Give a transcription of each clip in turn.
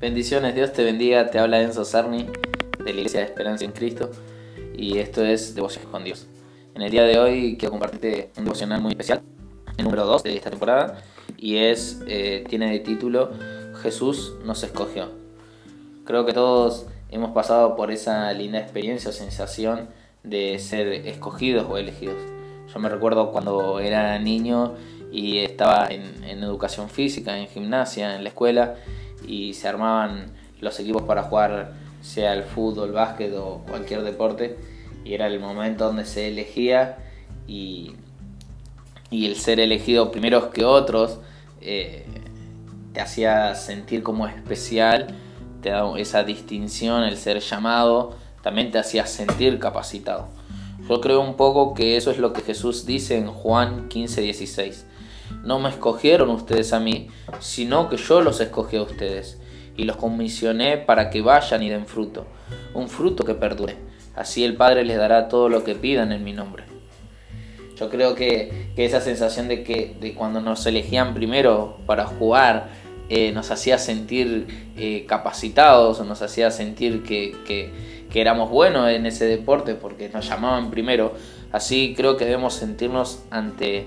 Bendiciones, Dios te bendiga, te habla Enzo Sarni de la Iglesia de Esperanza en Cristo y esto es Devoción con Dios. En el día de hoy quiero compartirte un devocional muy especial, el número 2 de esta temporada y es, eh, tiene de título Jesús nos escogió. Creo que todos hemos pasado por esa linda experiencia o sensación de ser escogidos o elegidos. Yo me recuerdo cuando era niño y estaba en, en educación física, en gimnasia, en la escuela y se armaban los equipos para jugar sea el fútbol, básquet o cualquier deporte y era el momento donde se elegía y, y el ser elegido primero que otros eh, te hacía sentir como especial, te daba esa distinción, el ser llamado, también te hacía sentir capacitado. Yo creo un poco que eso es lo que Jesús dice en Juan 15, 16. No me escogieron ustedes a mí, sino que yo los escogí a ustedes y los comisioné para que vayan y den fruto, un fruto que perdure. Así el Padre les dará todo lo que pidan en mi nombre. Yo creo que, esa sensación de que de cuando nos elegían primero para jugar eh, nos hacía sentir eh, capacitados nos hacía sentir que, que éramos buenos en ese deporte porque nos llamaban primero. Así creo que debemos sentirnos ante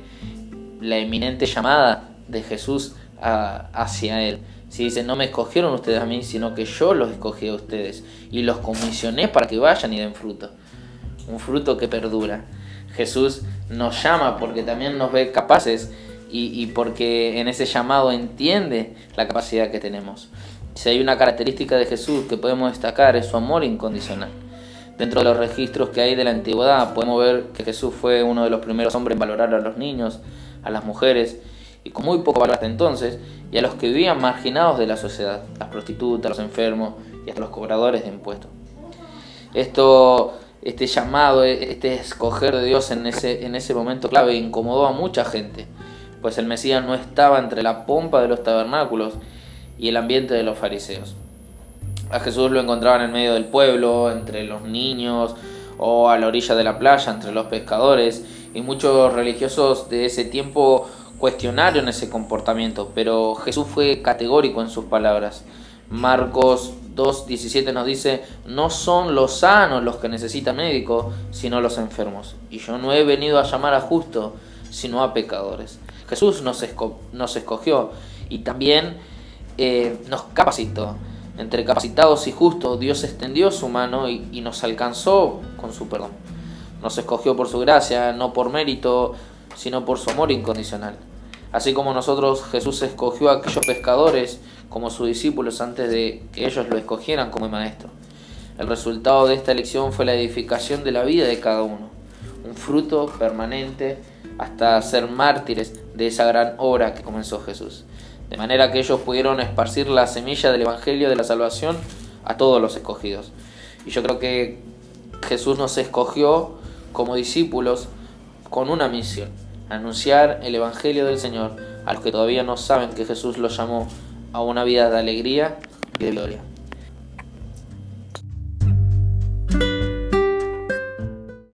la eminente llamada de Jesús hacia Él. Si dice, no me escogieron ustedes a mí, sino que yo los escogí a ustedes y los comisioné para que vayan y den fruto. Un fruto que perdura. Jesús nos llama porque también nos ve capaces y, y porque en ese llamado entiende la capacidad que tenemos. Si hay una característica de Jesús que podemos destacar es su amor incondicional. Dentro de los registros que hay de la antigüedad podemos ver que Jesús fue uno de los primeros hombres en valorar a los niños, a las mujeres y con muy poco valor hasta entonces, y a los que vivían marginados de la sociedad, las prostitutas, los enfermos y hasta los cobradores de impuestos. Esto, este llamado, este escoger de Dios en ese, en ese momento clave incomodó a mucha gente, pues el Mesías no estaba entre la pompa de los tabernáculos y el ambiente de los fariseos. A Jesús lo encontraban en medio del pueblo, entre los niños o a la orilla de la playa, entre los pescadores, y muchos religiosos de ese tiempo cuestionaron ese comportamiento, pero Jesús fue categórico en sus palabras. Marcos 2.17 nos dice, no son los sanos los que necesitan médico, sino los enfermos. Y yo no he venido a llamar a justos, sino a pecadores. Jesús nos, nos escogió y también eh, nos capacitó. Entre capacitados y justos, Dios extendió su mano y nos alcanzó con su perdón. Nos escogió por su gracia, no por mérito, sino por su amor incondicional. Así como nosotros Jesús escogió a aquellos pescadores como sus discípulos antes de que ellos lo escogieran como maestro. El resultado de esta elección fue la edificación de la vida de cada uno, un fruto permanente hasta ser mártires de esa gran obra que comenzó Jesús. De manera que ellos pudieron esparcir la semilla del Evangelio de la salvación a todos los escogidos. Y yo creo que Jesús nos escogió como discípulos con una misión, anunciar el Evangelio del Señor a los que todavía no saben que Jesús los llamó a una vida de alegría y de gloria.